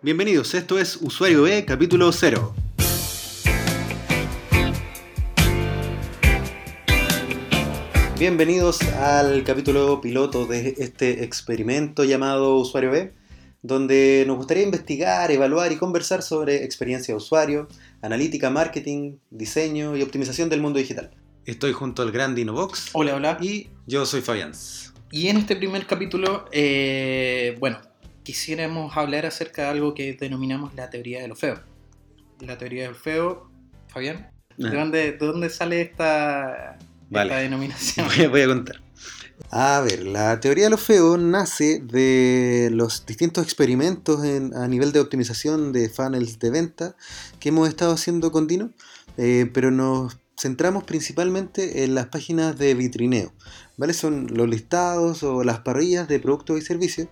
Bienvenidos, esto es Usuario B, capítulo 0. Bienvenidos al capítulo piloto de este experimento llamado Usuario B, donde nos gustaría investigar, evaluar y conversar sobre experiencia de usuario, analítica, marketing, diseño y optimización del mundo digital. Estoy junto al gran Dinovox. Hola, hola. Y yo soy Fabián. Y en este primer capítulo, eh, bueno, quisiéramos hablar acerca de algo que denominamos la teoría de lo feo. La teoría del feo, Fabián, ¿de, dónde, ¿de dónde sale esta, Vale. esta denominación? Voy a, voy a contar. A ver, la teoría de lo feo nace de los distintos experimentos en- a nivel de optimización de funnels de venta que hemos estado haciendo con Dino, eh, pero nos centramos principalmente en las páginas de vitrineo, ¿vale? Son los listados o las parrillas de productos y servicios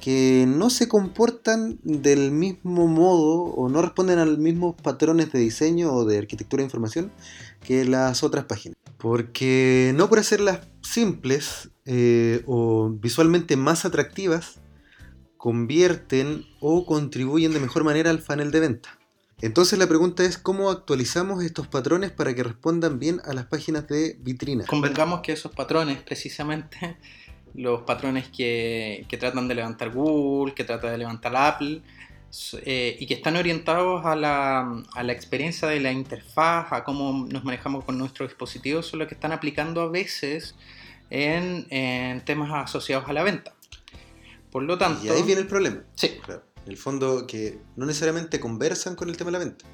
que no se comportan del mismo modo o no responden a los mismos patrones de diseño o de arquitectura de información que las otras páginas. Porque no por hacerlas simples eh, o visualmente más atractivas, convierten o contribuyen de mejor manera al funnel de venta. Entonces la pregunta es cómo actualizamos estos patrones para que respondan bien a las páginas de vitrina. Convengamos que esos patrones, precisamente, los patrones que, que tratan de levantar Google, que trata de levantar Apple, eh, y que están orientados a la, a la experiencia de la interfaz, a cómo nos manejamos con nuestros dispositivos, son los que están aplicando a veces en, en temas asociados a la venta. Por lo tanto, Y ahí viene el problema. sí, Claro. En el fondo que no necesariamente conversan con el tema de la venta.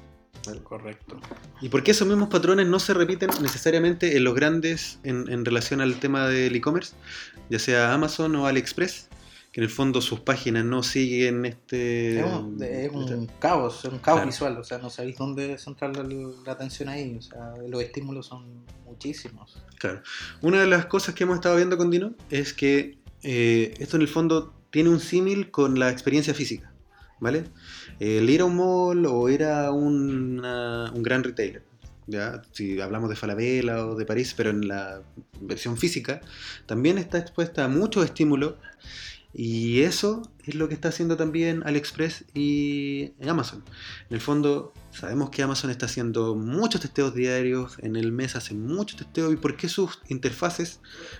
¿Vale? correcto. ¿Y por qué esos mismos patrones no se repiten necesariamente en los grandes en, en relación al tema del e-commerce? Ya sea Amazon o AliExpress, que en el fondo sus páginas no siguen este... Es un, es un caos, es un caos Claro. visual, o sea, no sabéis dónde centrar la, la atención ahí, o sea, los estímulos son muchísimos. Claro. Una de las cosas que hemos estado viendo con Dino es que eh, esto en el fondo tiene un símil con la experiencia física, ¿vale? El ir a un mall o ir a un gran retailer, ¿ya? Si hablamos de Falabella o de París, pero en la versión física, también está expuesta a muchos estímulos y eso es lo que está haciendo también AliExpress y Amazon. En el fondo, sabemos que Amazon está haciendo muchos testeos diarios, en el mes hace muchos testeos, y por qué sus interfaces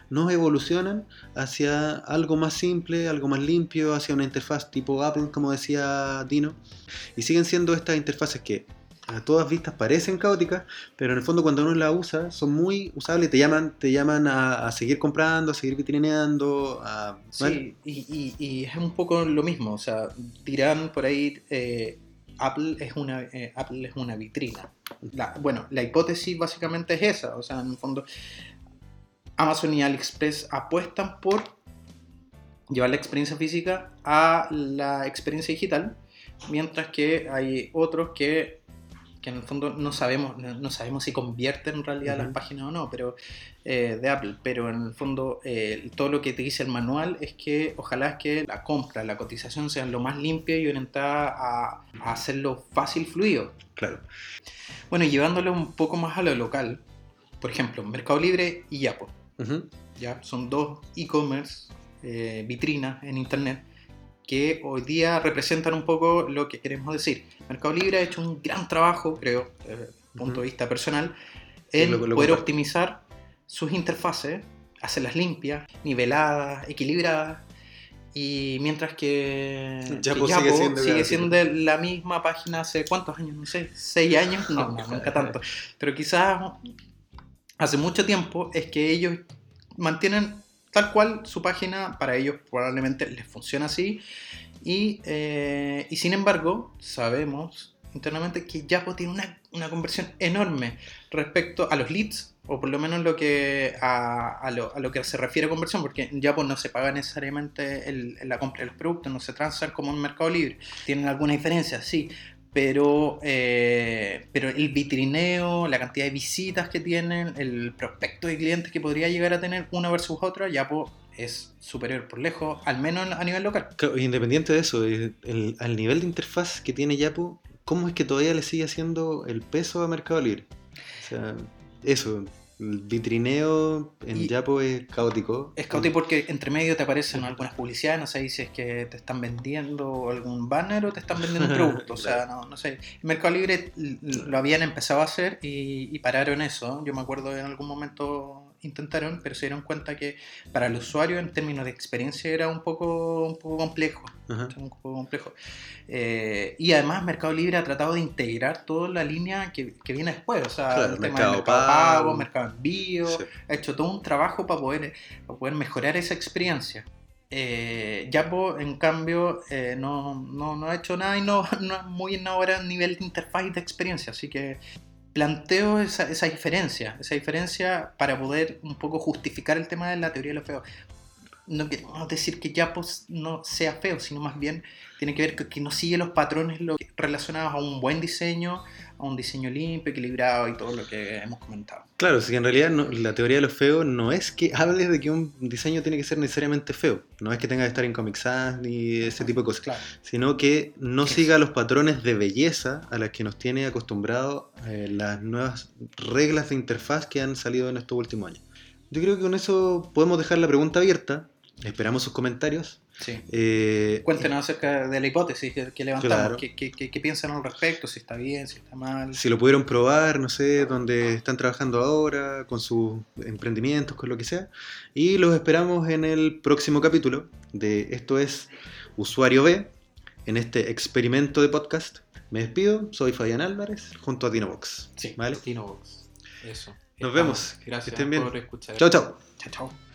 no evolucionan hacia algo más simple, algo más limpio, hacia una interfaz tipo Apple, como decía Dino, y siguen siendo estas interfaces que a todas vistas parecen caóticas, pero en el fondo cuando uno las usa son muy usables, te llaman, te llaman a, a seguir comprando, a seguir vitrineando, a... ¿vale? Sí, y, y- y es un poco lo mismo, o sea, dirán por ahí, eh, Apple, es una, eh, Apple es una vitrina. Bueno, la hipótesis básicamente es esa, o sea, en el fondo, Amazon y AliExpress apuestan por llevar la experiencia física a la experiencia digital, mientras que hay otros que, que en el fondo no sabemos, no, no sabemos si convierten en realidad las páginas o no, pero eh, de Apple, pero en el fondo eh, todo lo que te dice el manual es que ojalá es que la compra, la cotización sea lo más limpia y orientada a, a hacerlo fácil, fluido. Claro. Bueno, llevándolo un poco más a lo local, por ejemplo, Mercado Libre y Yapo, Ujú. ¿ya? Son dos e-commerce, eh, vitrinas en internet que hoy día representan un poco lo que queremos decir. Mercado Libre ha hecho un gran trabajo, creo, desde el punto Ujú. de vista personal, en lo- lo poder optimizar sus interfaces, hacerlas limpias, niveladas, equilibradas. Y mientras que Yapo que sigue siendo sigue siendo la misma página hace cuántos años, no sé, seis años, no, no, nunca tanto. Pero quizás hace mucho tiempo es que ellos mantienen tal cual su página, para ellos probablemente les funciona así. Y, eh, y sin embargo, sabemos internamente que Yapo tiene una, una conversión enorme respecto a los leads, o por lo menos lo que a, lo, a lo que se refiere a conversión, porque en Yapo no se paga necesariamente el- la compra de los productos, no se transan como en Mercado Libre. Tienen alguna diferencia, sí, pero, eh, pero el vitrineo, la cantidad de visitas que tienen, el prospecto de clientes que podría llegar a tener una versus otra, Yapo es superior por lejos, al menos a nivel local. Independiente de eso, eh, el, al nivel de interfaz que tiene Yapo, ¿cómo es que todavía le sigue haciendo el peso a Mercado Libre? O sea, eso, El vitrineo en Y- Yapo es caótico. Es caótico porque entre medio te aparecen algunas publicidades, no sé si es que te están vendiendo algún banner o te están vendiendo un producto, o sea, no, no sé. Mercado Libre lo habían empezado a hacer y, y pararon eso. Yo me acuerdo en algún momento intentaron, pero se dieron cuenta que para el usuario en términos de experiencia era un poco, un poco complejo. Ajá. Un poco complejo. Eh, y además Mercado Libre ha tratado de integrar toda la línea que, que viene después, o sea, Claro, el tema Mercado de Mercado Pago. Pago, Mercado Envío, Sí. ha hecho todo un trabajo para poder, para poder mejorar esa experiencia. Eh, Yapo, en cambio, eh, no, no, no ha hecho nada y no, no es muy innovadora a nivel de interfaz y de experiencia, así que planteo esa, esa diferencia, esa diferencia para poder un poco justificar el tema de la teoría de lo feo. No queremos decir que Yapo no sea feo, sino más bien tiene que ver con que no sigue los patrones relacionados a un buen diseño, a un diseño limpio, equilibrado y todo lo que hemos comentado. Claro, sí que en realidad no- la teoría de lo feo no es que hables de que un diseño tiene que ser necesariamente feo. No es que tenga que estar en Comic Sans ni ese tipo de cosas. Claro. Sino que no siga los patrones de belleza a las que nos tiene acostumbrado eh, las nuevas reglas de interfaz que han salido en estos últimos años. Yo creo que con eso podemos dejar la pregunta abierta. Esperamos sus comentarios. Sí. Eh, Cuéntenos acerca de la hipótesis que, que levantamos, Claro. qué, qué- qué- qué piensan al respecto, si está bien, si está mal. si lo pudieron probar, no sé, dónde están trabajando ahora, con sus emprendimientos, con lo que sea. Y los esperamos en el próximo capítulo de Esto es Usuario B, en este experimento de podcast. Me despido, soy Fabián Álvarez, junto a Dinobox. Sí, ¿Vale? Dinobox. Eso. Nos vemos. Gracias Que estén bien. por escuchar. Chao, chao. Chao, chao.